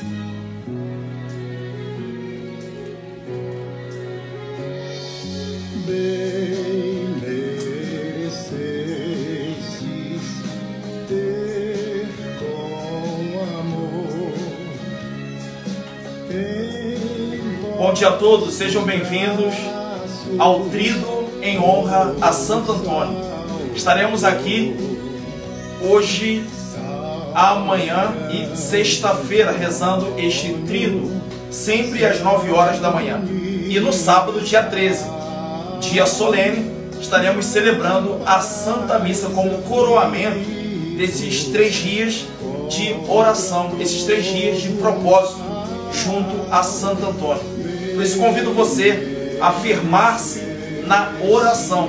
Bem ter com amor Bom dia a todos, sejam bem-vindos ao Trido em honra a Santo Antônio. Estaremos aqui hoje, amanhã e sexta-feira rezando este trido, sempre às 9 horas da manhã. E no sábado, dia 13, dia solene, estaremos celebrando a Santa Missa como coroamento desses três dias de oração, esses três dias de propósito junto a Santo Antônio. Por isso convido você a firmar-se na oração,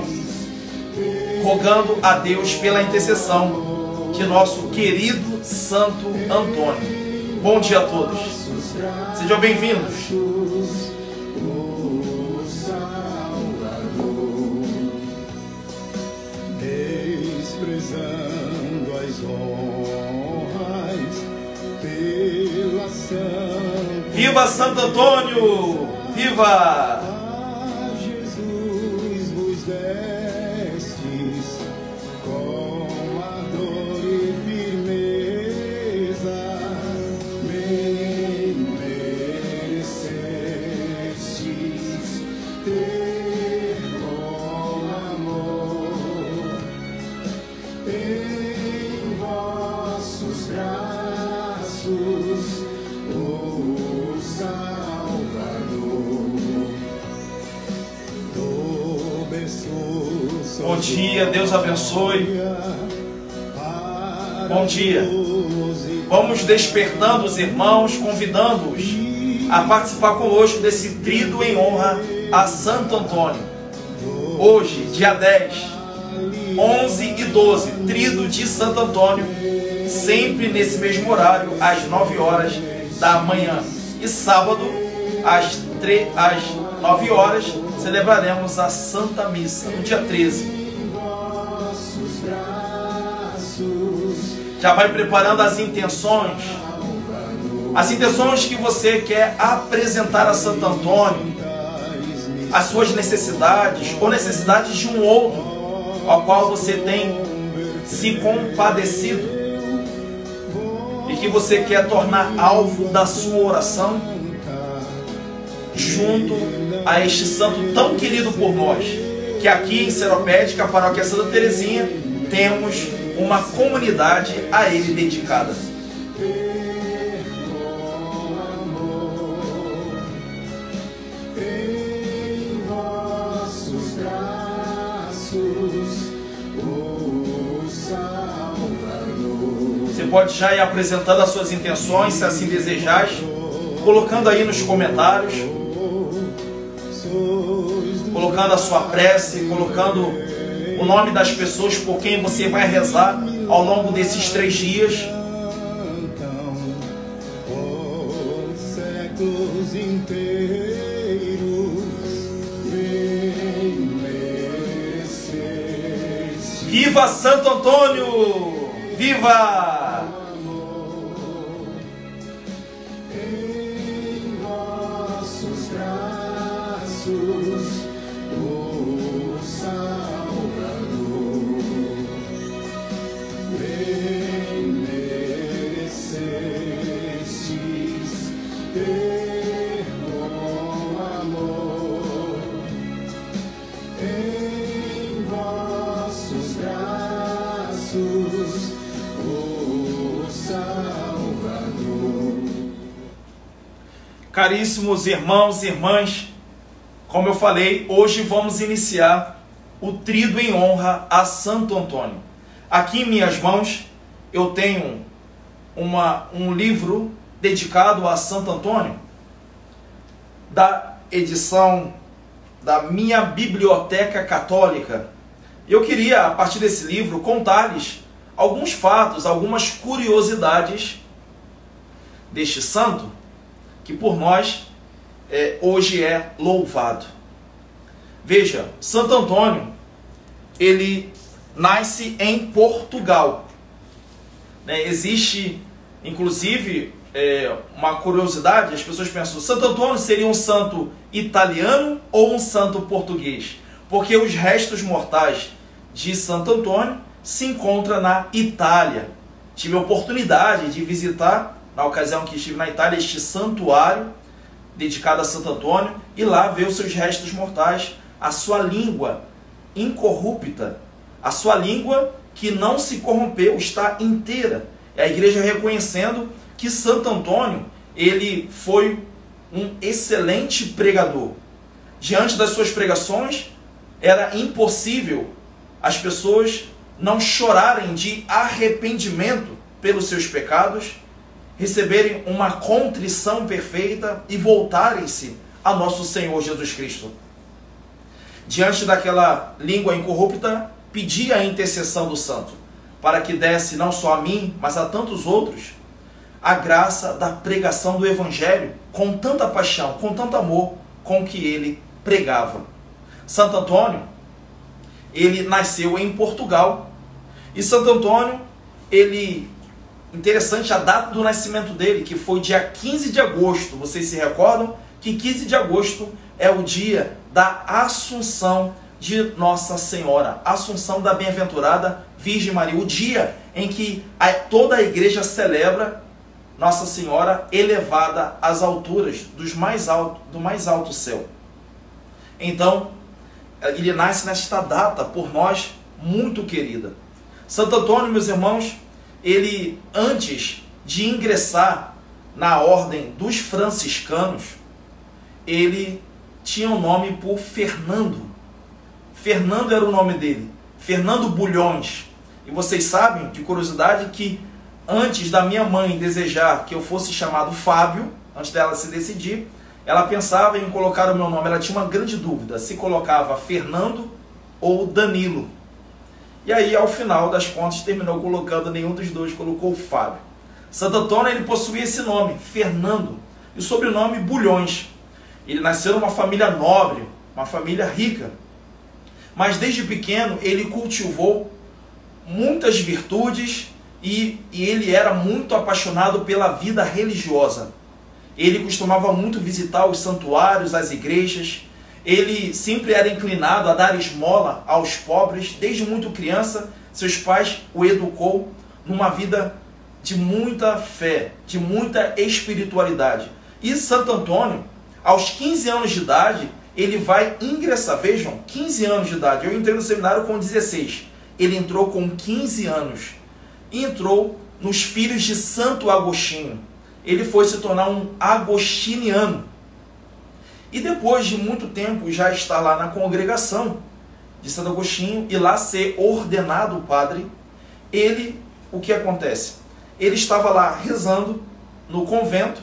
rogando a Deus pela intercessão de nosso querido Santo Antônio. Bom dia a todos. Sejam bem-vindos. desprezando as honras pela Viva Santo Antônio! Viva! Dia, Deus abençoe. Bom dia. Vamos despertando os irmãos, convidando-os a participar conosco desse trido em honra a Santo Antônio. Hoje, dia 10, 11 e 12, trido de Santo Antônio, sempre nesse mesmo horário, às 9 horas da manhã. E sábado, às, 3, às 9 horas, celebraremos a Santa Missa, no dia 13. Já vai preparando as intenções, as intenções que você quer apresentar a Santo Antônio, as suas necessidades ou necessidades de um outro ao qual você tem se compadecido. E que você quer tornar alvo da sua oração junto a este santo tão querido por nós, que aqui em Seropédica, paróquia Santa Terezinha, temos uma comunidade a ele dedicada. Você pode já ir apresentando as suas intenções, se assim desejar, colocando aí nos comentários, colocando a sua prece, colocando o nome das pessoas por quem você vai rezar ao longo desses três dias. Viva Santo Antônio! Viva! Caríssimos irmãos e irmãs, como eu falei, hoje vamos iniciar o trido em honra a Santo Antônio. Aqui em minhas mãos eu tenho uma, um livro dedicado a Santo Antônio, da edição da minha biblioteca católica. Eu queria, a partir desse livro, contar-lhes alguns fatos, algumas curiosidades deste santo que por nós é, hoje é louvado. Veja, Santo Antônio, ele nasce em Portugal. Né? Existe Inclusive, é, uma curiosidade, as pessoas pensam, Santo Antônio seria um santo italiano ou um santo português? Porque os restos mortais de Santo Antônio se encontram na Itália. Tive a oportunidade de visitar, na ocasião que estive na Itália, este santuário dedicado a Santo Antônio e lá ver os seus restos mortais, a sua língua incorrupta, a sua língua que não se corrompeu, está inteira. É a igreja reconhecendo que Santo Antônio, ele foi um excelente pregador. Diante das suas pregações, era impossível as pessoas não chorarem de arrependimento pelos seus pecados, receberem uma contrição perfeita e voltarem-se a nosso Senhor Jesus Cristo. Diante daquela língua incorrupta, pedia a intercessão do santo, para que desse não só a mim, mas a tantos outros, a graça da pregação do Evangelho com tanta paixão, com tanto amor com que ele pregava. Santo Antônio, ele nasceu em Portugal. E Santo Antônio, ele interessante a data do nascimento dele, que foi dia 15 de agosto. Vocês se recordam que 15 de agosto é o dia da Assunção de Nossa Senhora, Assunção da Bem-aventurada Virgem Maria, o dia em que toda a igreja celebra Nossa Senhora elevada às alturas dos mais alto, do mais alto céu. Então, ele nasce nesta data por nós muito querida. Santo Antônio, meus irmãos, ele antes de ingressar na ordem dos franciscanos, ele tinha o um nome por Fernando. Fernando era o nome dele, Fernando Bulhões. E vocês sabem, de curiosidade, que antes da minha mãe desejar que eu fosse chamado Fábio, antes dela se decidir, ela pensava em colocar o meu nome. Ela tinha uma grande dúvida se colocava Fernando ou Danilo. E aí, ao final das contas, terminou colocando nenhum dos dois, colocou Fábio. Santo Antônio ele possuía esse nome, Fernando, e o sobrenome Bulhões. Ele nasceu numa família nobre, uma família rica. Mas desde pequeno ele cultivou muitas virtudes e, e ele era muito apaixonado pela vida religiosa. Ele costumava muito visitar os santuários, as igrejas. Ele sempre era inclinado a dar esmola aos pobres. Desde muito criança, seus pais o educou numa vida de muita fé, de muita espiritualidade. E Santo Antônio aos 15 anos de idade, ele vai ingressar. Vejam, 15 anos de idade. Eu entrei no seminário com 16. Ele entrou com 15 anos. E entrou nos filhos de Santo Agostinho. Ele foi se tornar um agostiniano. E depois de muito tempo já está lá na congregação de Santo Agostinho e lá ser ordenado padre, ele, o que acontece? Ele estava lá rezando no convento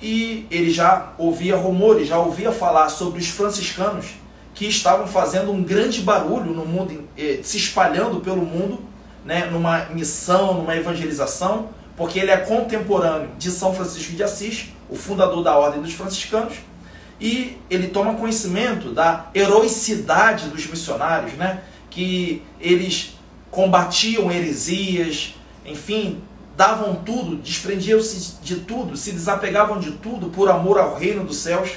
e ele já ouvia rumores, já ouvia falar sobre os franciscanos que estavam fazendo um grande barulho no mundo, eh, se espalhando pelo mundo, né, numa missão, numa evangelização, porque ele é contemporâneo de São Francisco de Assis, o fundador da Ordem dos Franciscanos, e ele toma conhecimento da heroicidade dos missionários, né, que eles combatiam heresias, enfim, davam tudo, desprendiam-se de tudo, se desapegavam de tudo por amor ao reino dos céus.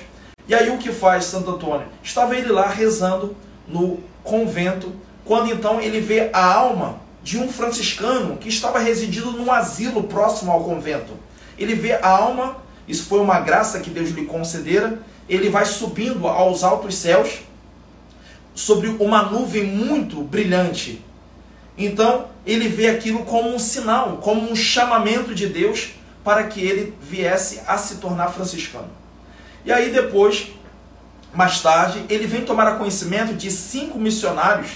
E aí o que faz Santo Antônio? Estava ele lá rezando no convento, quando então ele vê a alma de um franciscano que estava residindo num asilo próximo ao convento. Ele vê a alma, isso foi uma graça que Deus lhe concedera, ele vai subindo aos altos céus sobre uma nuvem muito brilhante. Então, ele vê aquilo como um sinal, como um chamamento de Deus para que ele viesse a se tornar franciscano. E aí depois, mais tarde, ele vem tomar conhecimento de cinco missionários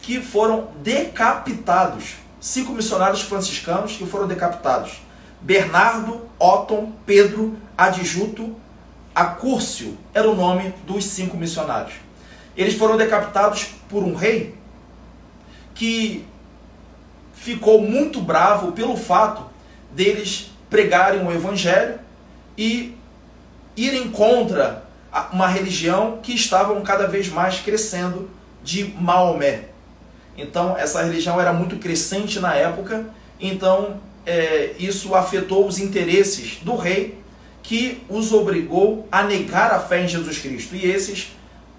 que foram decapitados. Cinco missionários franciscanos que foram decapitados. Bernardo, Otton, Pedro, Adjuto, Acúrcio era o nome dos cinco missionários. Eles foram decapitados por um rei que ficou muito bravo pelo fato deles pregarem o evangelho e irem contra uma religião que estavam cada vez mais crescendo de Maomé. Então, essa religião era muito crescente na época, então é, isso afetou os interesses do rei, que os obrigou a negar a fé em Jesus Cristo. E esses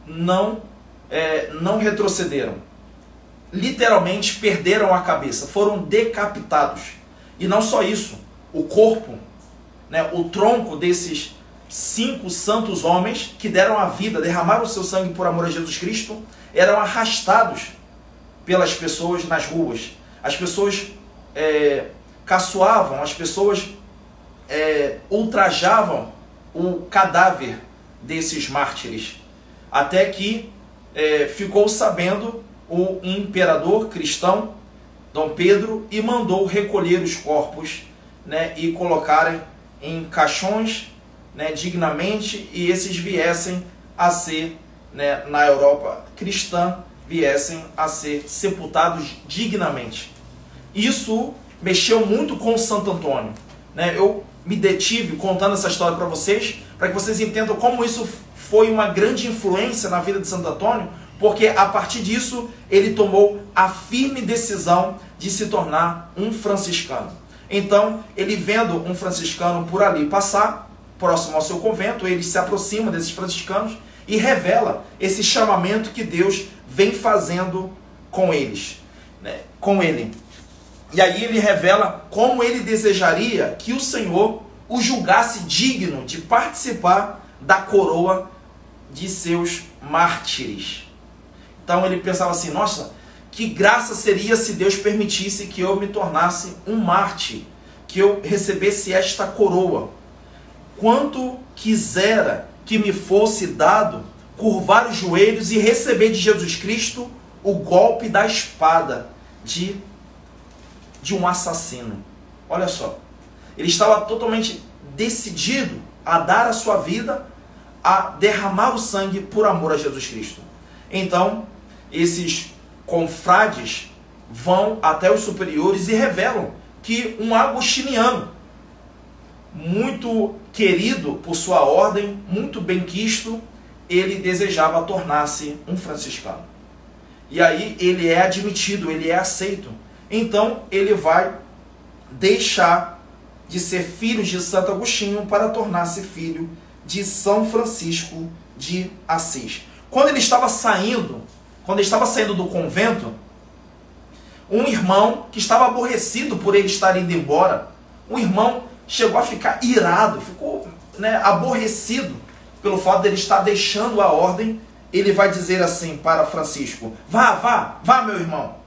não, é, não retrocederam. Literalmente perderam a cabeça, foram decapitados. E não só isso, o corpo, né, o tronco desses cinco santos homens que deram a vida, derramaram o seu sangue por amor a Jesus Cristo, eram arrastados pelas pessoas nas ruas. As pessoas é, caçoavam, as pessoas é, ultrajavam o cadáver desses mártires, até que é, ficou sabendo o imperador cristão Dom Pedro e mandou recolher os corpos né, e colocarem em caixões né, dignamente e esses viessem a ser, né, na Europa cristã, viessem a ser sepultados dignamente. Isso mexeu muito com Santo Antônio. Né? Eu me detive contando essa história para vocês, para que vocês entendam como isso foi uma grande influência na vida de Santo Antônio, porque a partir disso ele tomou a firme decisão de se tornar um franciscano. Então, ele vendo um franciscano por ali passar, próximo ao seu convento, ele se aproxima desses franciscanos e revela esse chamamento que Deus vem fazendo com eles, né? com ele. E aí ele revela como ele desejaria que o Senhor o julgasse digno de participar da coroa de seus mártires. Então ele pensava assim: nossa, que graça seria se Deus permitisse que eu me tornasse um mártir, que eu recebesse esta coroa. Quanto quisera que me fosse dado curvar os joelhos e receber de Jesus Cristo o golpe da espada de de um assassino. Olha só. Ele estava totalmente decidido a dar a sua vida, a derramar o sangue por amor a Jesus Cristo. Então, esses confrades vão até os superiores e revelam que um agostiniano, muito querido por sua ordem, muito benquisto, ele desejava tornar-se um franciscano. E aí ele é admitido, ele é aceito então ele vai deixar de ser filho de Santo Agostinho para tornar-se filho de São Francisco de Assis. Quando ele estava saindo, quando ele estava saindo do convento, um irmão que estava aborrecido por ele estar indo embora, um irmão chegou a ficar irado, ficou né, aborrecido pelo fato dele estar deixando a ordem. Ele vai dizer assim para Francisco: Vá, vá, vá, meu irmão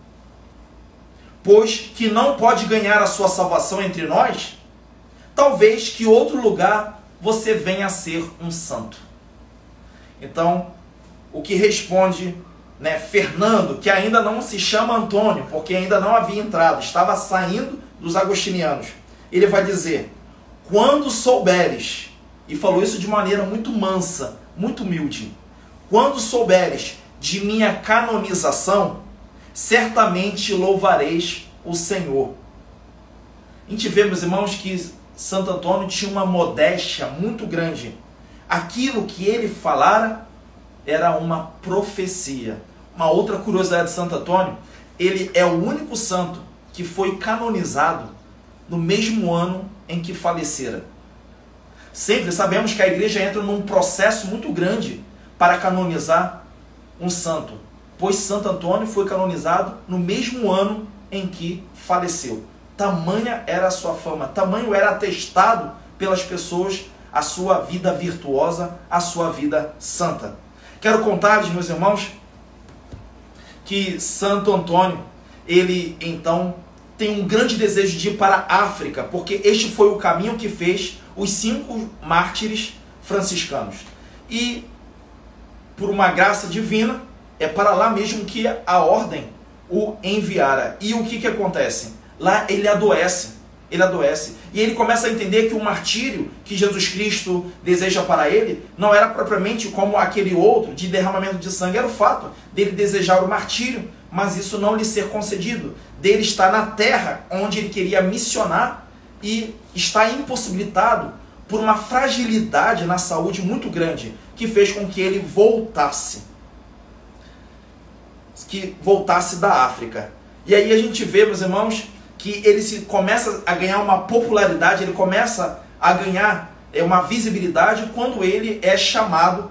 pois que não pode ganhar a sua salvação entre nós, talvez que outro lugar você venha a ser um santo. Então, o que responde né, Fernando, que ainda não se chama Antônio, porque ainda não havia entrado, estava saindo dos agostinianos. Ele vai dizer: Quando souberes, e falou isso de maneira muito mansa, muito humilde, quando souberes de minha canonização, certamente louvareis o Senhor. A gente vê, meus irmãos, que Santo Antônio tinha uma modéstia muito grande. Aquilo que ele falara era uma profecia. Uma outra curiosidade de Santo Antônio, ele é o único santo que foi canonizado no mesmo ano em que falecera. Sempre sabemos que a igreja entra num processo muito grande para canonizar um santo pois Santo Antônio foi canonizado no mesmo ano em que faleceu. Tamanha era a sua fama, tamanho era atestado pelas pessoas a sua vida virtuosa, a sua vida santa. Quero contar-lhes, meus irmãos, que Santo Antônio, ele então tem um grande desejo de ir para a África, porque este foi o caminho que fez os cinco mártires franciscanos. E, por uma graça divina, é para lá mesmo que a ordem o enviara. E o que, que acontece? Lá ele adoece. Ele adoece. E ele começa a entender que o martírio que Jesus Cristo deseja para ele não era propriamente como aquele outro de derramamento de sangue. Era o fato dele desejar o martírio, mas isso não lhe ser concedido. Dele estar na terra onde ele queria missionar e está impossibilitado por uma fragilidade na saúde muito grande que fez com que ele voltasse que voltasse da África. E aí a gente vê, meus irmãos, que ele se começa a ganhar uma popularidade, ele começa a ganhar é, uma visibilidade quando ele é chamado,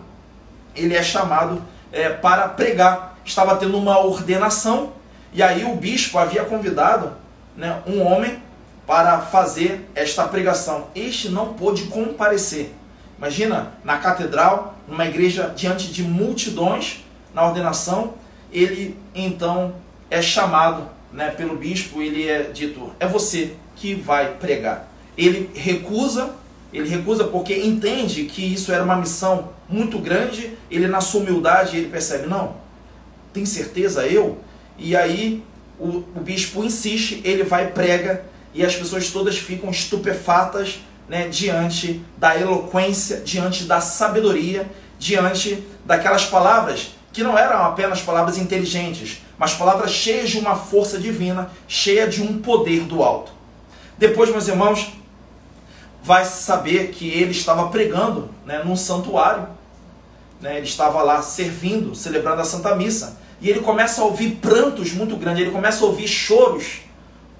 ele é chamado é, para pregar. Estava tendo uma ordenação e aí o bispo havia convidado né, um homem para fazer esta pregação. Este não pôde comparecer. Imagina, na catedral, numa igreja diante de multidões, na ordenação, ele então é chamado né, pelo bispo, ele é dito, é você que vai pregar. Ele recusa, ele recusa porque entende que isso era uma missão muito grande, ele na sua humildade, ele percebe, não, tem certeza eu? E aí o, o bispo insiste, ele vai prega, e as pessoas todas ficam estupefatas né, diante da eloquência, diante da sabedoria, diante daquelas palavras que não eram apenas palavras inteligentes, mas palavras cheias de uma força divina, cheia de um poder do alto. Depois, meus irmãos, vai saber que ele estava pregando né, num santuário, né, ele estava lá servindo, celebrando a Santa Missa, e ele começa a ouvir prantos muito grandes, ele começa a ouvir choros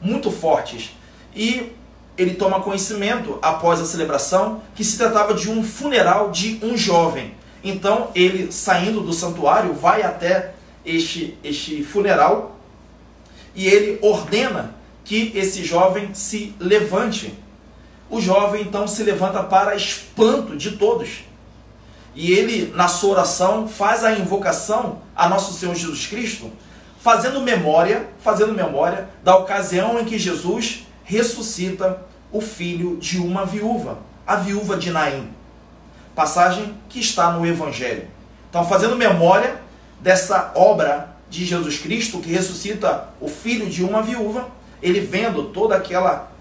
muito fortes. E ele toma conhecimento, após a celebração, que se tratava de um funeral de um jovem. Então, ele, saindo do santuário, vai até este, este funeral e ele ordena que esse jovem se levante. O jovem então se levanta para espanto de todos. E ele, na sua oração, faz a invocação a nosso Senhor Jesus Cristo, fazendo memória, fazendo memória da ocasião em que Jesus ressuscita o filho de uma viúva, a viúva de Naim. Passagem que está no Evangelho. Então, fazendo memória dessa obra de Jesus Cristo que ressuscita o filho de uma viúva, ele vendo toda aquela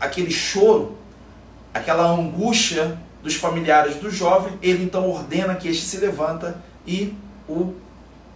aquele choro, aquela angústia dos familiares do jovem, ele então ordena que este se levanta e o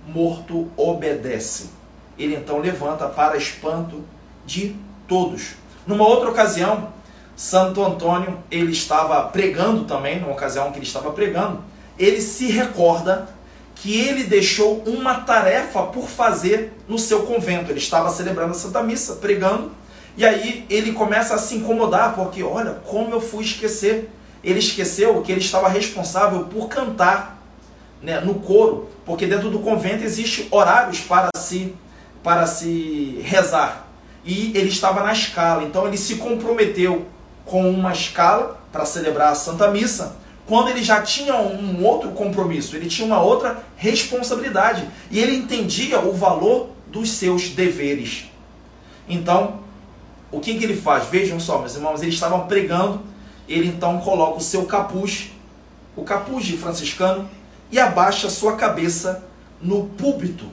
morto obedece. Ele então levanta para espanto de todos. Numa outra ocasião, Santo Antônio, ele estava pregando também, numa ocasião que ele estava pregando, ele se recorda que ele deixou uma tarefa por fazer no seu convento. Ele estava celebrando a Santa Missa, pregando, e aí ele começa a se incomodar, porque olha, como eu fui esquecer. Ele esqueceu que ele estava responsável por cantar né, no coro, porque dentro do convento existe horários para se, para se rezar e ele estava na escala. Então ele se comprometeu com uma escala para celebrar a Santa Missa, quando ele já tinha um outro compromisso, ele tinha uma outra responsabilidade e ele entendia o valor dos seus deveres. Então, o que, que ele faz? Vejam só, meus irmãos, eles estavam pregando, ele então coloca o seu capuz, o capuz de franciscano, e abaixa sua cabeça no púlpito.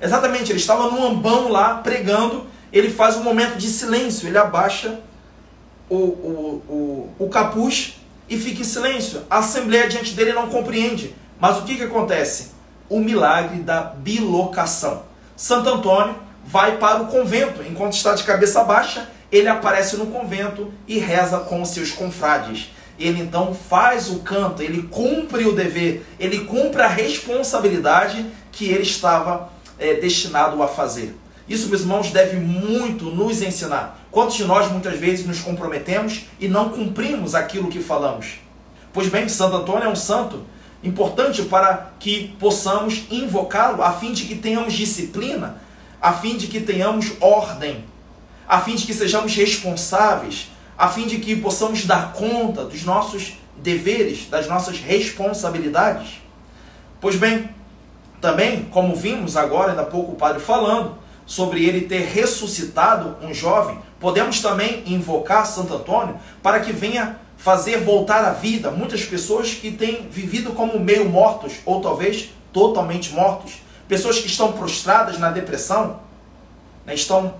Exatamente, ele estava no ambão lá pregando ele faz um momento de silêncio, ele abaixa o, o, o, o capuz e fica em silêncio. A assembleia diante dele não compreende. Mas o que, que acontece? O milagre da bilocação. Santo Antônio vai para o convento. Enquanto está de cabeça baixa, ele aparece no convento e reza com os seus confrades. Ele então faz o canto, ele cumpre o dever, ele cumpre a responsabilidade que ele estava é, destinado a fazer. Isso, meus irmãos, deve muito nos ensinar. Quantos de nós muitas vezes nos comprometemos e não cumprimos aquilo que falamos? Pois bem, Santo Antônio é um santo importante para que possamos invocá-lo, a fim de que tenhamos disciplina, a fim de que tenhamos ordem, a fim de que sejamos responsáveis, a fim de que possamos dar conta dos nossos deveres, das nossas responsabilidades. Pois bem, também, como vimos agora, ainda há pouco o padre falando, sobre ele ter ressuscitado um jovem, podemos também invocar Santo Antônio para que venha fazer voltar à vida muitas pessoas que têm vivido como meio mortos ou talvez totalmente mortos, pessoas que estão prostradas na depressão, né, estão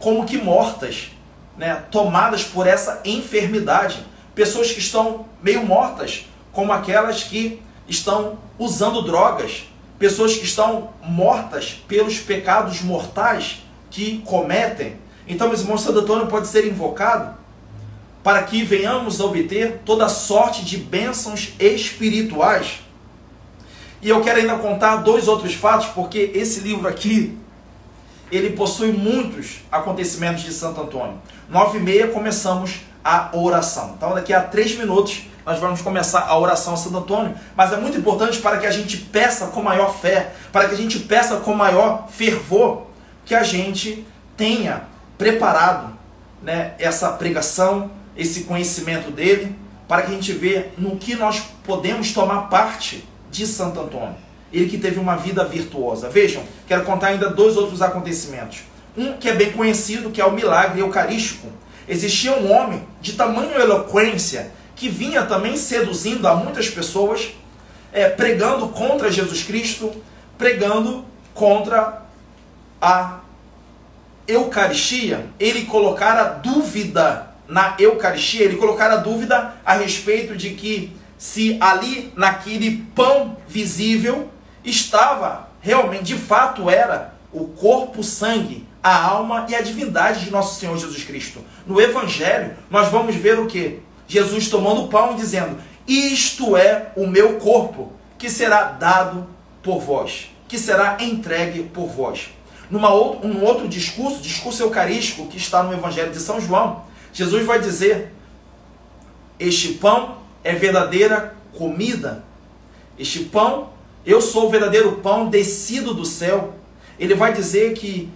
como que mortas, né, tomadas por essa enfermidade, pessoas que estão meio mortas, como aquelas que estão usando drogas, pessoas que estão mortas pelos pecados mortais que cometem. Então, meus irmãos, Santo Antônio pode ser invocado para que venhamos a obter toda sorte de bênçãos espirituais. E eu quero ainda contar dois outros fatos, porque esse livro aqui, ele possui muitos acontecimentos de Santo Antônio. Nove e meia começamos a oração. Então daqui a três minutos nós vamos começar a oração a Santo Antônio. Mas é muito importante para que a gente peça com maior fé, para que a gente peça com maior fervor, que a gente tenha preparado né, essa pregação, esse conhecimento dele, para que a gente veja no que nós podemos tomar parte de Santo Antônio. Ele que teve uma vida virtuosa. Vejam, quero contar ainda dois outros acontecimentos. Um que é bem conhecido, que é o milagre eucarístico. Existia um homem de tamanho eloquência que vinha também seduzindo a muitas pessoas, é, pregando contra Jesus Cristo, pregando contra a Eucaristia. Ele colocara dúvida na Eucaristia, ele colocara dúvida a respeito de que se ali naquele pão visível estava realmente, de fato, era o corpo, sangue, a alma e a divindade de nosso Senhor Jesus Cristo. No Evangelho, nós vamos ver o que? Jesus tomando o pão e dizendo: Isto é o meu corpo, que será dado por vós, que será entregue por vós. Numa outro, um outro discurso, discurso eucarístico que está no Evangelho de São João, Jesus vai dizer: Este pão é verdadeira comida. Este pão, eu sou o verdadeiro pão descido do céu. Ele vai dizer que,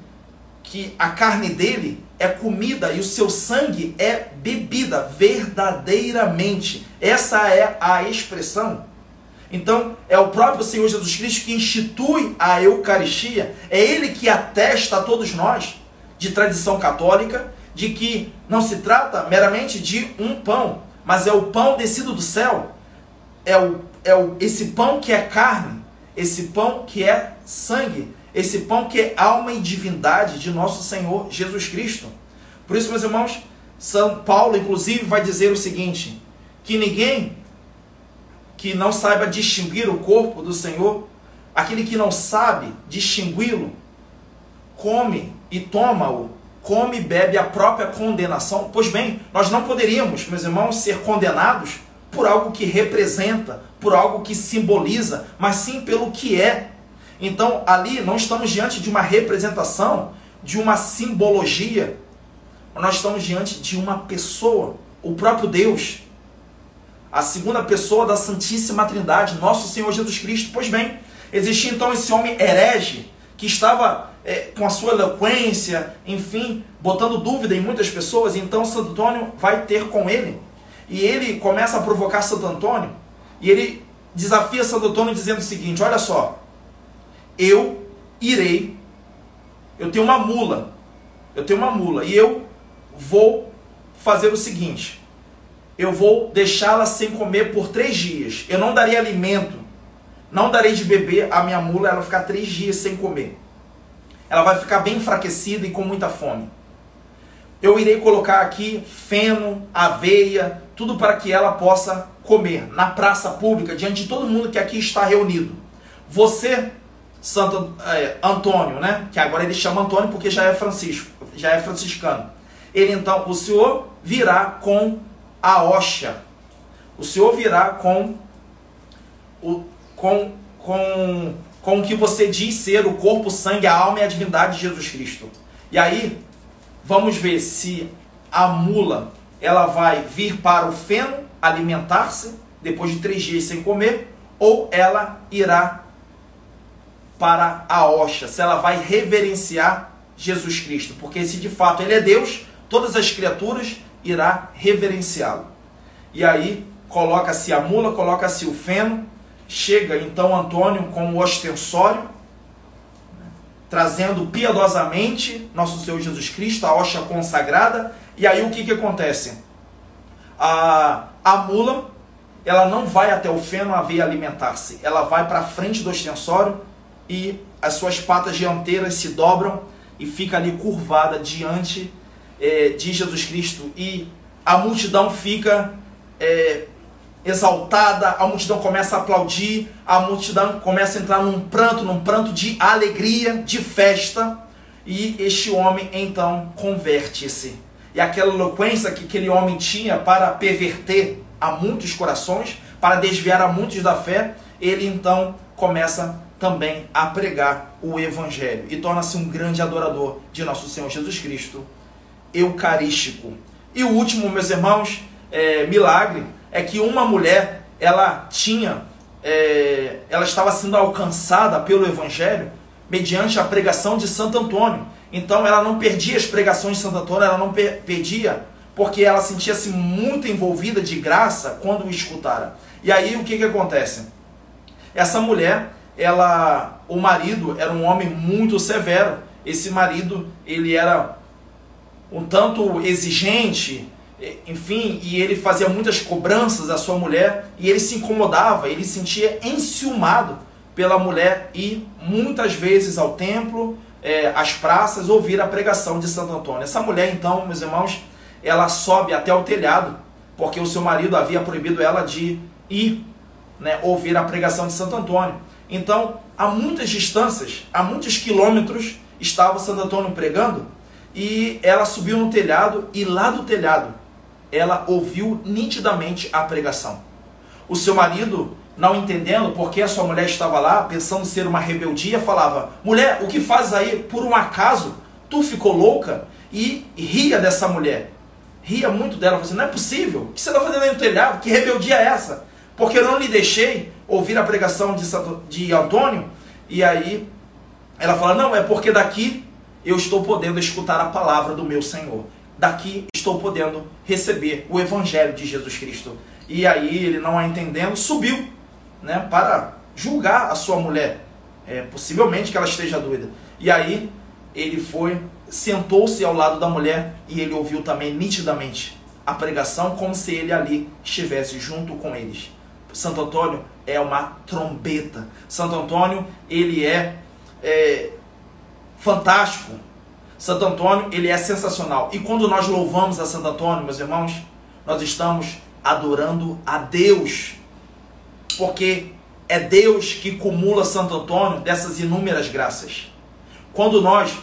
que a carne dele é comida e o seu sangue é bebida, verdadeiramente. Essa é a expressão. Então, é o próprio Senhor Jesus Cristo que institui a Eucaristia, é Ele que atesta a todos nós, de tradição católica, de que não se trata meramente de um pão, mas é o pão descido do céu, é, o, é o, esse pão que é carne, esse pão que é sangue, esse pão que é alma e divindade de nosso Senhor Jesus Cristo. Por isso, meus irmãos, São Paulo, inclusive, vai dizer o seguinte: que ninguém que não saiba distinguir o corpo do Senhor, aquele que não sabe distingui-lo, come e toma-o, come e bebe a própria condenação. Pois bem, nós não poderíamos, meus irmãos, ser condenados por algo que representa, por algo que simboliza, mas sim pelo que é. Então, ali não estamos diante de uma representação, de uma simbologia, nós estamos diante de uma pessoa, o próprio Deus, a segunda pessoa da Santíssima Trindade, nosso Senhor Jesus Cristo. Pois bem, existia então esse homem herege que estava é, com a sua eloquência, enfim, botando dúvida em muitas pessoas. Então Santo Antônio vai ter com ele e ele começa a provocar Santo Antônio e ele desafia Santo Antônio dizendo o seguinte: Olha só, eu irei, eu tenho uma mula, eu tenho uma mula, e eu vou fazer o seguinte: eu vou deixá-la sem comer por três dias. Eu não darei alimento, não darei de beber a minha mula, ela ficar três dias sem comer. Ela vai ficar bem enfraquecida e com muita fome. Eu irei colocar aqui feno, aveia, tudo para que ela possa comer na praça pública, diante de todo mundo que aqui está reunido. Você Santo é, Antônio, né? Que agora ele chama Antônio porque já é Francisco, já é franciscano. Ele então, o Senhor virá com a hoxa. O Senhor virá com o com com com o que você diz ser o corpo, o sangue, a alma e a divindade de Jesus Cristo. E aí vamos ver se a mula ela vai vir para o feno alimentar-se depois de três dias sem comer ou ela irá para a Oxa, se ela vai reverenciar Jesus Cristo, porque se de fato ele é Deus, todas as criaturas irá reverenciá-lo. E aí coloca-se a mula, coloca-se o feno, chega então Antônio com o ostensório, trazendo piedosamente nosso Senhor Jesus Cristo, a hoxa consagrada, e aí o que, que acontece? A, a mula, ela não vai até o feno a ver alimentar-se, ela vai para frente do ostensório, e as suas patas dianteiras se dobram e fica ali curvada diante é, de Jesus Cristo e a multidão fica é, exaltada, a multidão começa a aplaudir, a multidão começa a entrar num pranto, num pranto de alegria, de festa, e este homem então converte-se. E aquela eloquência que aquele homem tinha para perverter a muitos corações, para desviar a muitos da fé, ele então começa também a pregar o Evangelho e torna-se um grande adorador de nosso Senhor Jesus Cristo, eucarístico. E o último, meus irmãos, é, milagre é que uma mulher ela tinha, é, ela estava sendo alcançada pelo Evangelho mediante a pregação de Santo Antônio. Então ela não perdia as pregações de Santo Antônio, ela não perdia porque ela sentia-se muito envolvida de graça quando o escutara. E aí o que, que acontece? Essa mulher, ela, o marido era um homem muito severo. Esse marido, ele era um tanto exigente, enfim, e ele fazia muitas cobranças à sua mulher e ele se incomodava, ele se sentia enciumado pela mulher e muitas vezes ao templo, é, às praças, ouvir a pregação de Santo Antônio. Essa mulher, então, meus irmãos, ela sobe até o telhado, porque o seu marido havia proibido ela de ir né, ouvir a pregação de Santo Antônio. Então, a muitas distâncias, a muitos quilômetros, estava Santo Antônio pregando e ela subiu no telhado e lá do telhado ela ouviu nitidamente a pregação. O seu marido, não entendendo porque a sua mulher estava lá, pensando ser uma rebeldia, falava: Mulher, o que fazes aí? Por um acaso tu ficou louca? E ria dessa mulher. Ria muito dela, falou assim: Não é possível. O que você está fazendo aí no telhado? Que rebeldia é essa? Porque eu não lhe deixei ouvir a pregação de, de Antônio. E aí ela fala: Não, é porque daqui eu estou podendo escutar a palavra do meu Senhor daqui estou podendo receber o evangelho de Jesus Cristo. E aí ele não a entendendo, subiu, né, para julgar a sua mulher. É, possivelmente que ela esteja doida. E aí ele foi, sentou-se ao lado da mulher e ele ouviu também nitidamente a pregação como se ele ali estivesse junto com eles. Santo Antônio é uma trombeta. Santo Antônio, ele é, é fantástico Santo Antônio, ele é sensacional. E quando nós louvamos a Santo Antônio, meus irmãos, nós estamos adorando a Deus. Porque é Deus que cumula Santo Antônio dessas inúmeras graças. Quando nós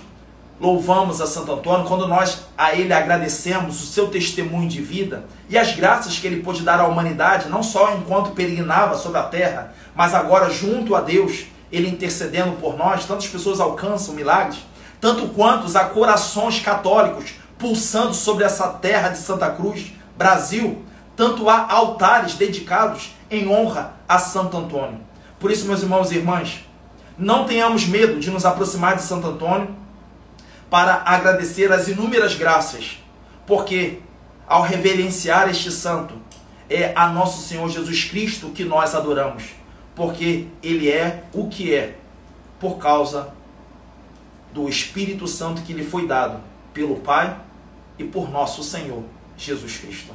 louvamos a Santo Antônio, quando nós a ele agradecemos o seu testemunho de vida e as graças que ele pôde dar à humanidade, não só enquanto peregrinava sobre a terra, mas agora junto a Deus, ele intercedendo por nós, tantas pessoas alcançam milagres tanto quantos há corações católicos pulsando sobre essa terra de Santa Cruz, Brasil, tanto há altares dedicados em honra a Santo Antônio. Por isso, meus irmãos e irmãs, não tenhamos medo de nos aproximar de Santo Antônio para agradecer as inúmeras graças, porque ao reverenciar este santo, é a nosso Senhor Jesus Cristo que nós adoramos, porque ele é o que é por causa do Espírito Santo que lhe foi dado pelo Pai e por nosso Senhor Jesus Cristo.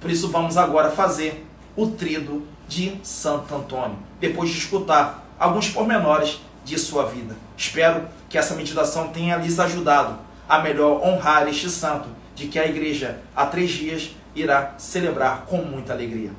Por isso vamos agora fazer o trido de Santo Antônio, depois de escutar alguns pormenores de sua vida. Espero que essa meditação tenha lhes ajudado a melhor honrar este santo, de que a igreja há três dias irá celebrar com muita alegria.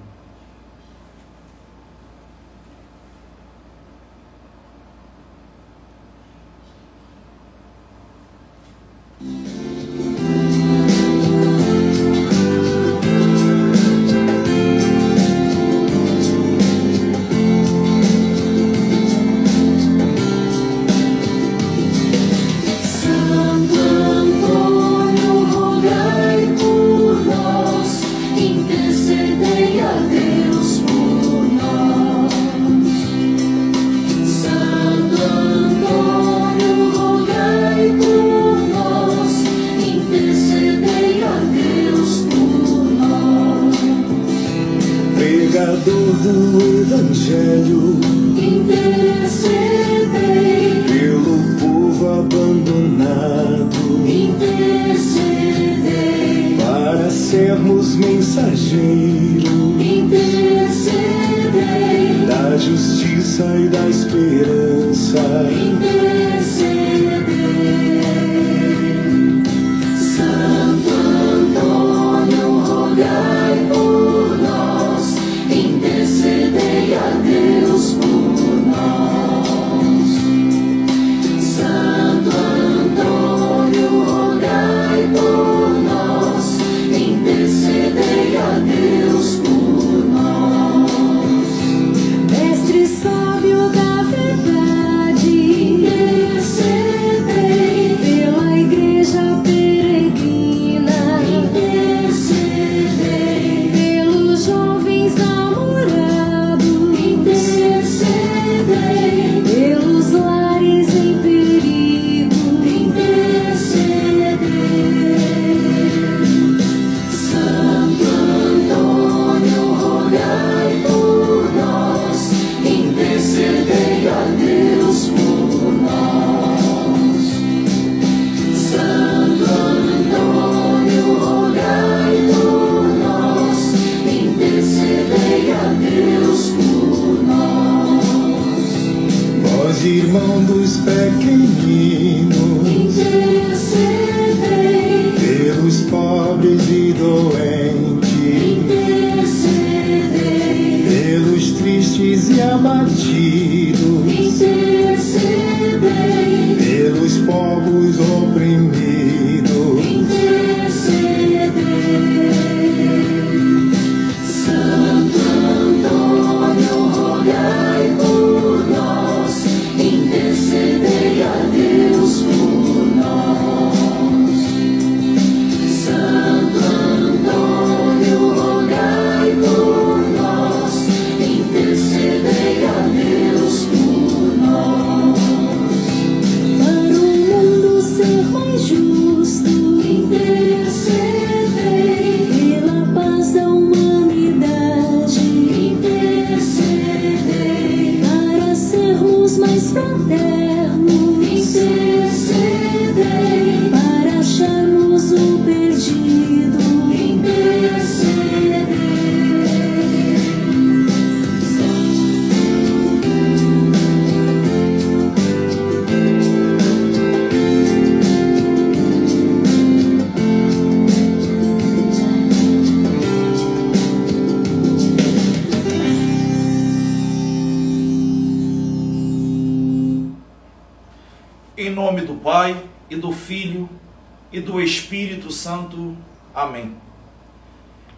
Santo. Amém.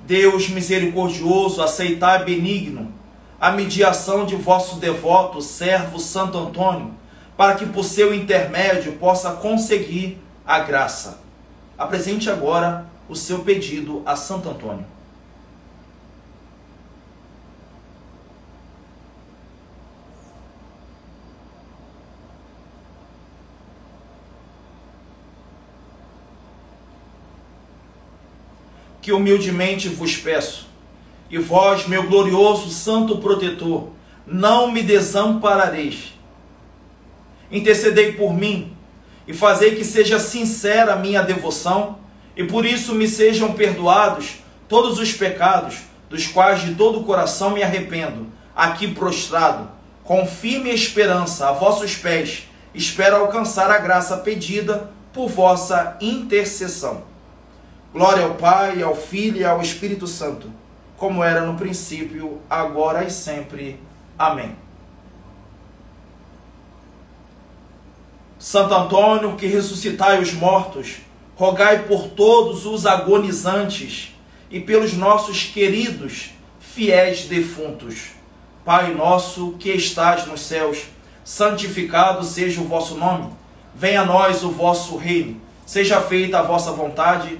Deus misericordioso, aceitai benigno a mediação de vosso devoto servo Santo Antônio, para que por seu intermédio possa conseguir a graça. Apresente agora o seu pedido a Santo Antônio. Que humildemente vos peço. E vós, meu glorioso santo protetor, não me desamparareis. Intercedei por mim e fazei que seja sincera a minha devoção, e por isso me sejam perdoados todos os pecados, dos quais de todo o coração me arrependo, aqui prostrado, com firme esperança a vossos pés, espero alcançar a graça pedida por vossa intercessão. Glória ao Pai, ao Filho e ao Espírito Santo, como era no princípio, agora e sempre. Amém. Santo Antônio, que ressuscitai os mortos, rogai por todos os agonizantes e pelos nossos queridos fiéis defuntos. Pai nosso que estás nos céus, santificado seja o vosso nome. Venha a nós o vosso reino. Seja feita a vossa vontade,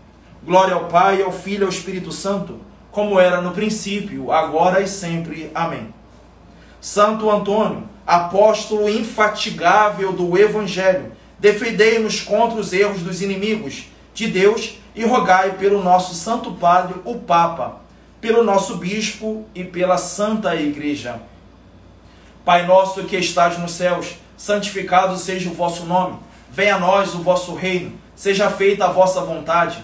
Glória ao Pai, ao Filho e ao Espírito Santo, como era no princípio, agora e sempre. Amém. Santo Antônio, apóstolo infatigável do Evangelho, defendei-nos contra os erros dos inimigos de Deus e rogai pelo nosso Santo Padre, o Papa, pelo nosso Bispo e pela Santa Igreja. Pai nosso que estás nos céus, santificado seja o vosso nome. Venha a nós o vosso reino. Seja feita a vossa vontade,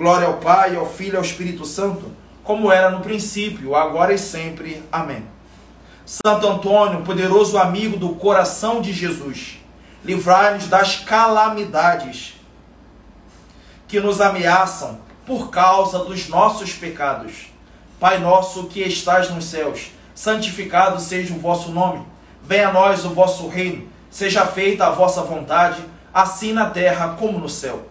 Glória ao Pai, ao Filho e ao Espírito Santo, como era no princípio, agora e sempre. Amém. Santo Antônio, poderoso amigo do coração de Jesus, livrai-nos das calamidades que nos ameaçam por causa dos nossos pecados. Pai nosso que estás nos céus, santificado seja o vosso nome. Venha a nós o vosso reino. seja feita a vossa vontade, assim na terra como no céu.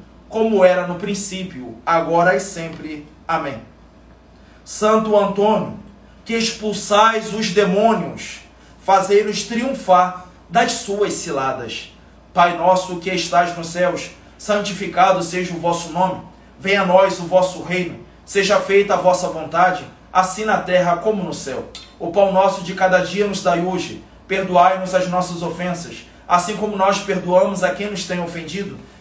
como era no princípio, agora e sempre. Amém. Santo Antônio, que expulsais os demônios, fazei-nos triunfar das suas ciladas. Pai nosso que estás nos céus, santificado seja o vosso nome. Venha a nós o vosso reino. Seja feita a vossa vontade, assim na terra como no céu. O pão nosso de cada dia nos dai hoje. Perdoai-nos as nossas ofensas, assim como nós perdoamos a quem nos tem ofendido,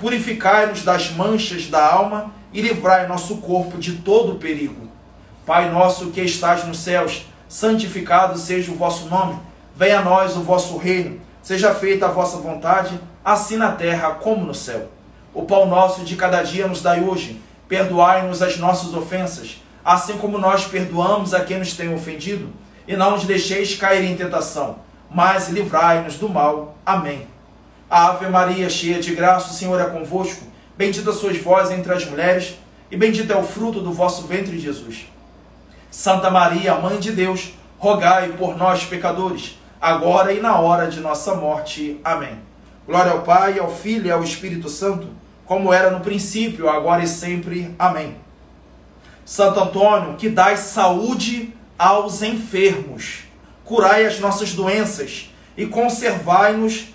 purificai-nos das manchas da alma e livrai nosso corpo de todo perigo. Pai nosso que estás nos céus, santificado seja o vosso nome. Venha a nós o vosso reino. Seja feita a vossa vontade, assim na terra como no céu. O pão nosso de cada dia nos dai hoje. Perdoai-nos as nossas ofensas, assim como nós perdoamos a quem nos tem ofendido, e não nos deixeis cair em tentação, mas livrai-nos do mal. Amém. Ave Maria, cheia de graça, o Senhor é convosco. Bendita sois vós entre as mulheres, e bendito é o fruto do vosso ventre, Jesus. Santa Maria, Mãe de Deus, rogai por nós, pecadores, agora e na hora de nossa morte. Amém. Glória ao Pai, ao Filho e ao Espírito Santo, como era no princípio, agora e sempre. Amém. Santo Antônio, que dai saúde aos enfermos, curai as nossas doenças e conservai-nos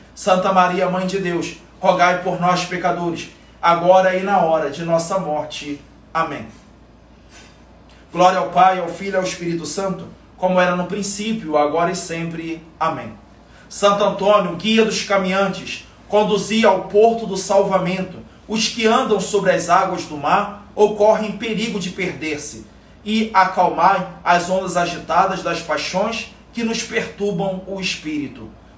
Santa Maria, Mãe de Deus, rogai por nós, pecadores, agora e na hora de nossa morte. Amém. Glória ao Pai, ao Filho e ao Espírito Santo, como era no princípio, agora e sempre. Amém. Santo Antônio, guia dos caminhantes, conduzia ao porto do salvamento os que andam sobre as águas do mar ou correm perigo de perder-se, e acalmai as ondas agitadas das paixões que nos perturbam o espírito.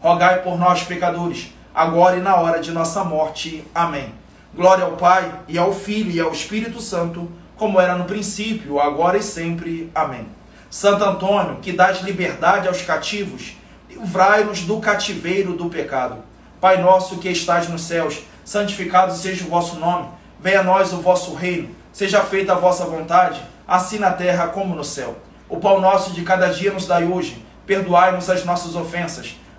rogai por nós, pecadores, agora e na hora de nossa morte. Amém. Glória ao Pai, e ao Filho, e ao Espírito Santo, como era no princípio, agora e sempre. Amém. Santo Antônio, que dás liberdade aos cativos, livrai-nos do cativeiro do pecado. Pai nosso que estás nos céus, santificado seja o vosso nome. Venha a nós o vosso reino. Seja feita a vossa vontade, assim na terra como no céu. O pão nosso de cada dia nos dai hoje. Perdoai-nos as nossas ofensas,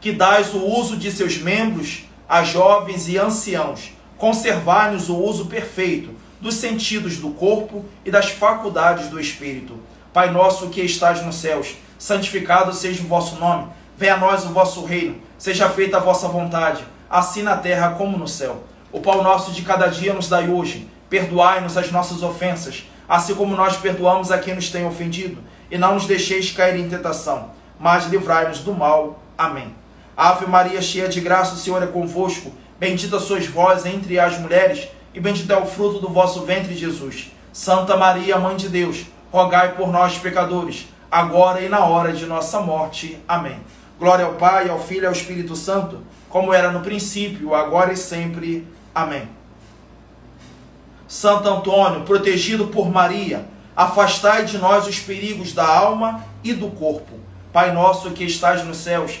que dais o uso de seus membros a jovens e anciãos, conservai-nos o uso perfeito, dos sentidos do corpo e das faculdades do espírito. Pai nosso que estás nos céus, santificado seja o vosso nome. Venha a nós o vosso reino. Seja feita a vossa vontade, assim na terra como no céu. O pão nosso de cada dia nos dai hoje. Perdoai-nos as nossas ofensas, assim como nós perdoamos a quem nos tem ofendido. E não nos deixeis cair em tentação, mas livrai-nos do mal. Amém. Ave Maria, cheia de graça, o Senhor é convosco. Bendita sois vós entre as mulheres, e bendito é o fruto do vosso ventre, Jesus. Santa Maria, Mãe de Deus, rogai por nós, pecadores, agora e na hora de nossa morte. Amém. Glória ao Pai, ao Filho e ao Espírito Santo, como era no princípio, agora e sempre. Amém. Santo Antônio, protegido por Maria, afastai de nós os perigos da alma e do corpo. Pai nosso que estais nos céus,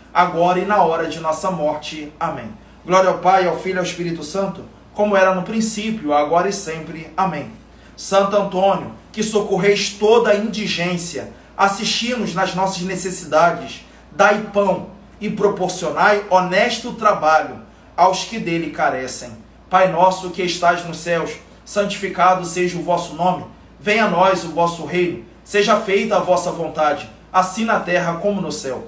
agora e na hora de nossa morte. Amém. Glória ao Pai, ao Filho e ao Espírito Santo, como era no princípio, agora e sempre. Amém. Santo Antônio, que socorreis toda a indigência, assisti-nos nas nossas necessidades, dai pão e proporcionai honesto trabalho aos que dele carecem. Pai nosso que estás nos céus, santificado seja o vosso nome, venha a nós o vosso reino, seja feita a vossa vontade, assim na terra como no céu.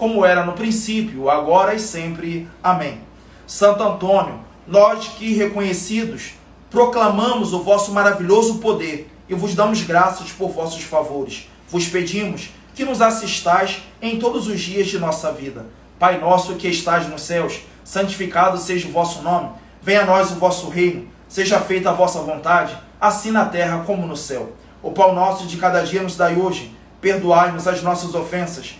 como era no princípio, agora e sempre. Amém. Santo Antônio, nós que reconhecidos, proclamamos o vosso maravilhoso poder e vos damos graças por vossos favores. Vos pedimos que nos assistais em todos os dias de nossa vida. Pai nosso que estás nos céus, santificado seja o vosso nome. Venha a nós o vosso reino. Seja feita a vossa vontade, assim na terra como no céu. O pão nosso de cada dia nos dai hoje. Perdoai-nos as nossas ofensas,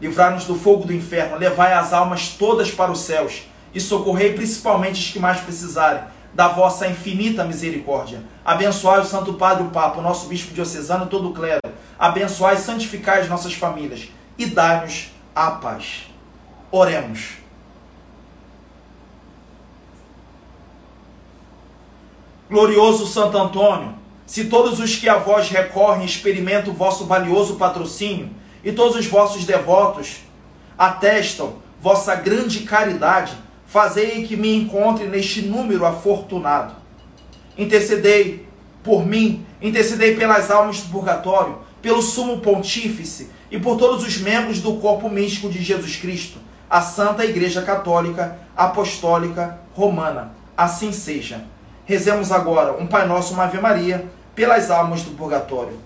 livrai-nos do fogo do inferno, levai as almas todas para os céus, e socorrei principalmente os que mais precisarem da vossa infinita misericórdia. Abençoai o Santo Padre, o Papa, o nosso Bispo Diocesano e todo o clero. Abençoai e santificai as nossas famílias e dai-nos a paz. Oremos. Glorioso Santo Antônio, se todos os que a vós recorrem experimentam o vosso valioso patrocínio e todos os vossos devotos atestam vossa grande caridade, fazei que me encontre neste número afortunado. Intercedei por mim, intercedei pelas almas do purgatório, pelo sumo pontífice e por todos os membros do corpo místico de Jesus Cristo, a Santa Igreja Católica Apostólica Romana. Assim seja. Rezemos agora um Pai Nosso, uma Ave Maria, pelas almas do purgatório.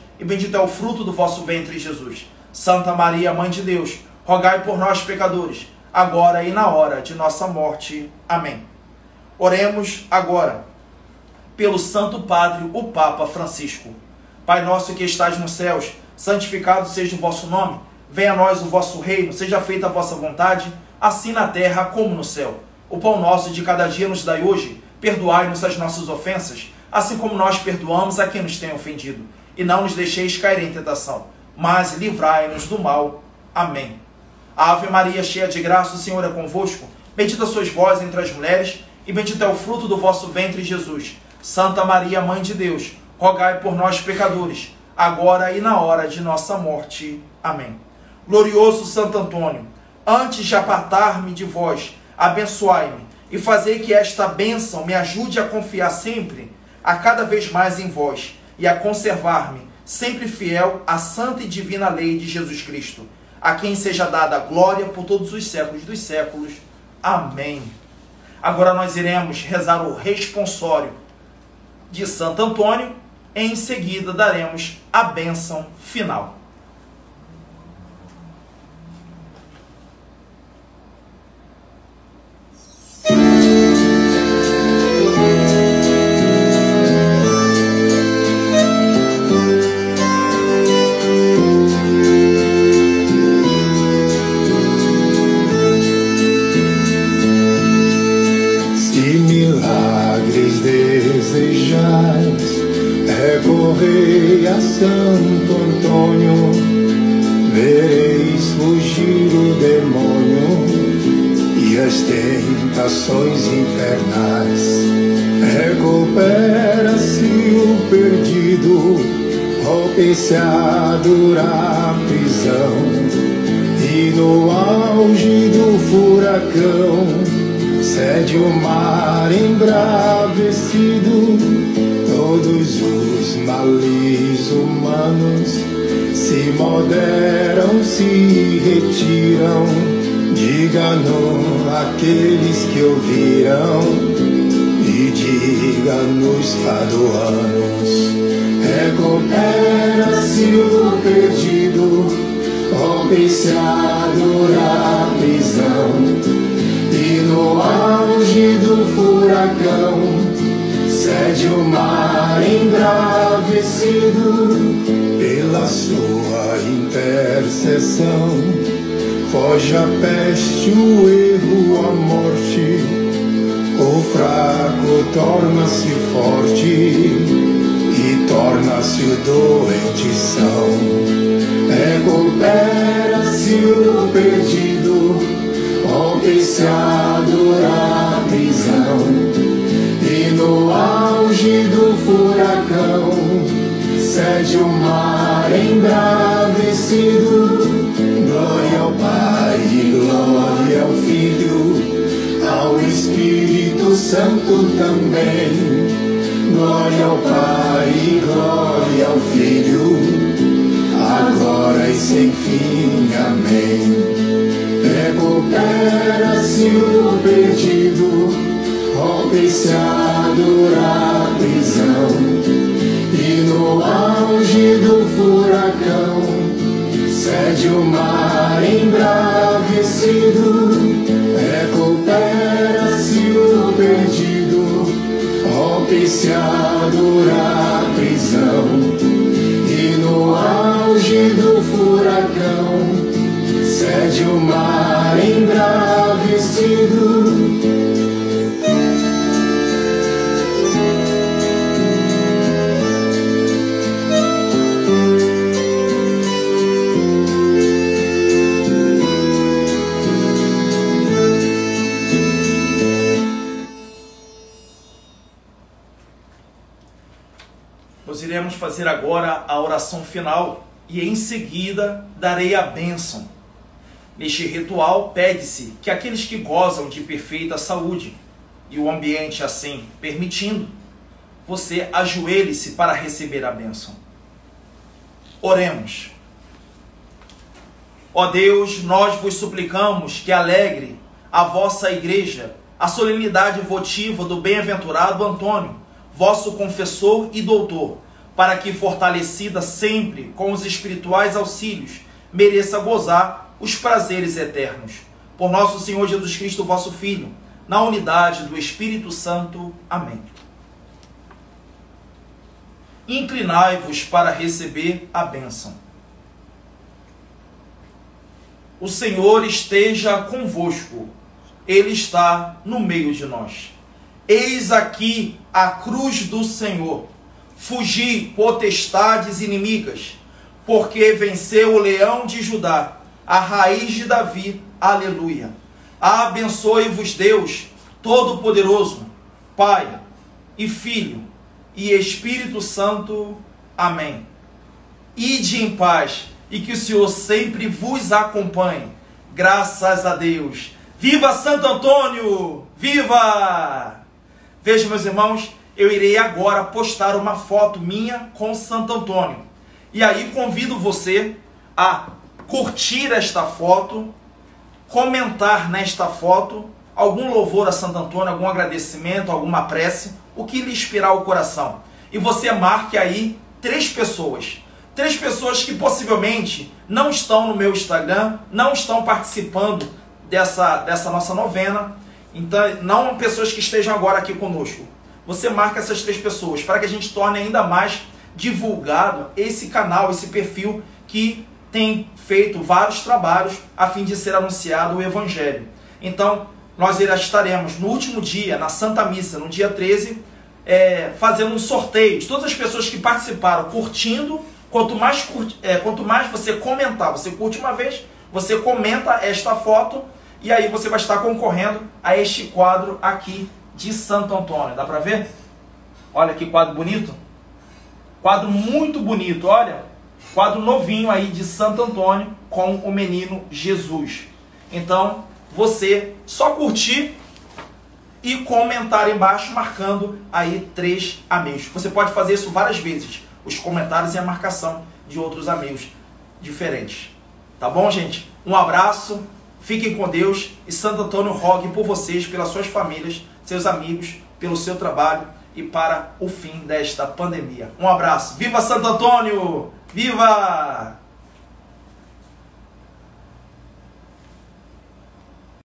e bendito é o fruto do vosso ventre, Jesus. Santa Maria, Mãe de Deus, rogai por nós, pecadores, agora e na hora de nossa morte. Amém. Oremos agora pelo Santo Padre, o Papa Francisco. Pai nosso que estás nos céus, santificado seja o vosso nome. Venha a nós o vosso reino, seja feita a vossa vontade, assim na terra como no céu. O pão nosso de cada dia nos dai hoje. Perdoai-nos as nossas ofensas, assim como nós perdoamos a quem nos tem ofendido. E não nos deixeis cair em tentação, mas livrai-nos do mal. Amém. Ave Maria, cheia de graça, o Senhor é convosco. Bendita sois vós entre as mulheres, e bendito é o fruto do vosso ventre, Jesus. Santa Maria, Mãe de Deus, rogai por nós, pecadores, agora e na hora de nossa morte. Amém. Glorioso Santo Antônio, antes de apartar-me de vós, abençoai-me e fazei que esta bênção me ajude a confiar sempre, a cada vez mais em vós e a conservar-me sempre fiel à santa e divina lei de Jesus Cristo, a quem seja dada a glória por todos os séculos dos séculos. Amém. Agora nós iremos rezar o responsório de Santo Antônio. Em seguida daremos a bênção final. Se retiram. Diga-no aqueles que ouviram e diga-nos paduanos. Recupera-se o perdido, rompe-se a prisão e no auge do furacão Cede o mar embravecido pela sua intercessão. Foge a peste, o erro, a morte. O fraco torna-se forte e torna-se o doente são. Recupera-se o perdido, rompe-se a dura prisão no auge do furacão, cede o mar embravecido. Glória ao Pai, glória ao Filho, ao Espírito Santo também. Glória ao Pai, glória ao Filho, agora e sem fim. Amém. Recupera-se o perdido rompe-se a dura prisão e no auge do furacão. Cede o mar embravecido recupera-se o perdido rompe-se a dura prisão. E no auge do furacão cede o mar embravecido fazer agora a oração final e em seguida darei a bênção. Neste ritual, pede-se que aqueles que gozam de perfeita saúde e o ambiente assim permitindo, você ajoelhe-se para receber a bênção. Oremos. Ó Deus, nós vos suplicamos que alegre a vossa igreja a solenidade votiva do bem-aventurado Antônio, vosso confessor e doutor para que, fortalecida sempre com os espirituais auxílios, mereça gozar os prazeres eternos. Por nosso Senhor Jesus Cristo, vosso Filho, na unidade do Espírito Santo. Amém. inclinai-vos para receber a bênção. O Senhor esteja convosco, Ele está no meio de nós. Eis aqui a cruz do Senhor. Fugi, potestades inimigas, porque venceu o leão de Judá, a raiz de Davi. Aleluia. Abençoe-vos, Deus Todo-Poderoso, Pai e Filho e Espírito Santo. Amém. Ide em paz e que o Senhor sempre vos acompanhe. Graças a Deus. Viva Santo Antônio! Viva! Veja, meus irmãos, eu irei agora postar uma foto minha com Santo Antônio. E aí convido você a curtir esta foto, comentar nesta foto algum louvor a Santo Antônio, algum agradecimento, alguma prece, o que lhe inspirar o coração. E você marque aí três pessoas. Três pessoas que possivelmente não estão no meu Instagram, não estão participando dessa, dessa nossa novena. Então, não pessoas que estejam agora aqui conosco. Você marca essas três pessoas para que a gente torne ainda mais divulgado esse canal, esse perfil que tem feito vários trabalhos a fim de ser anunciado o Evangelho. Então, nós estaremos no último dia, na Santa Missa, no dia 13, é, fazendo um sorteio de todas as pessoas que participaram, curtindo. Quanto mais, é, quanto mais você comentar, você curte uma vez, você comenta esta foto e aí você vai estar concorrendo a este quadro aqui de Santo Antônio. Dá para ver? Olha que quadro bonito. Quadro muito bonito, olha. Quadro novinho aí de Santo Antônio com o menino Jesus. Então, você só curtir e comentar embaixo marcando aí três amigos. Você pode fazer isso várias vezes, os comentários e a marcação de outros amigos diferentes. Tá bom, gente? Um abraço, fiquem com Deus e Santo Antônio rogue por vocês, pelas suas famílias, seus amigos, pelo seu trabalho e para o fim desta pandemia. Um abraço. Viva Santo Antônio! Viva!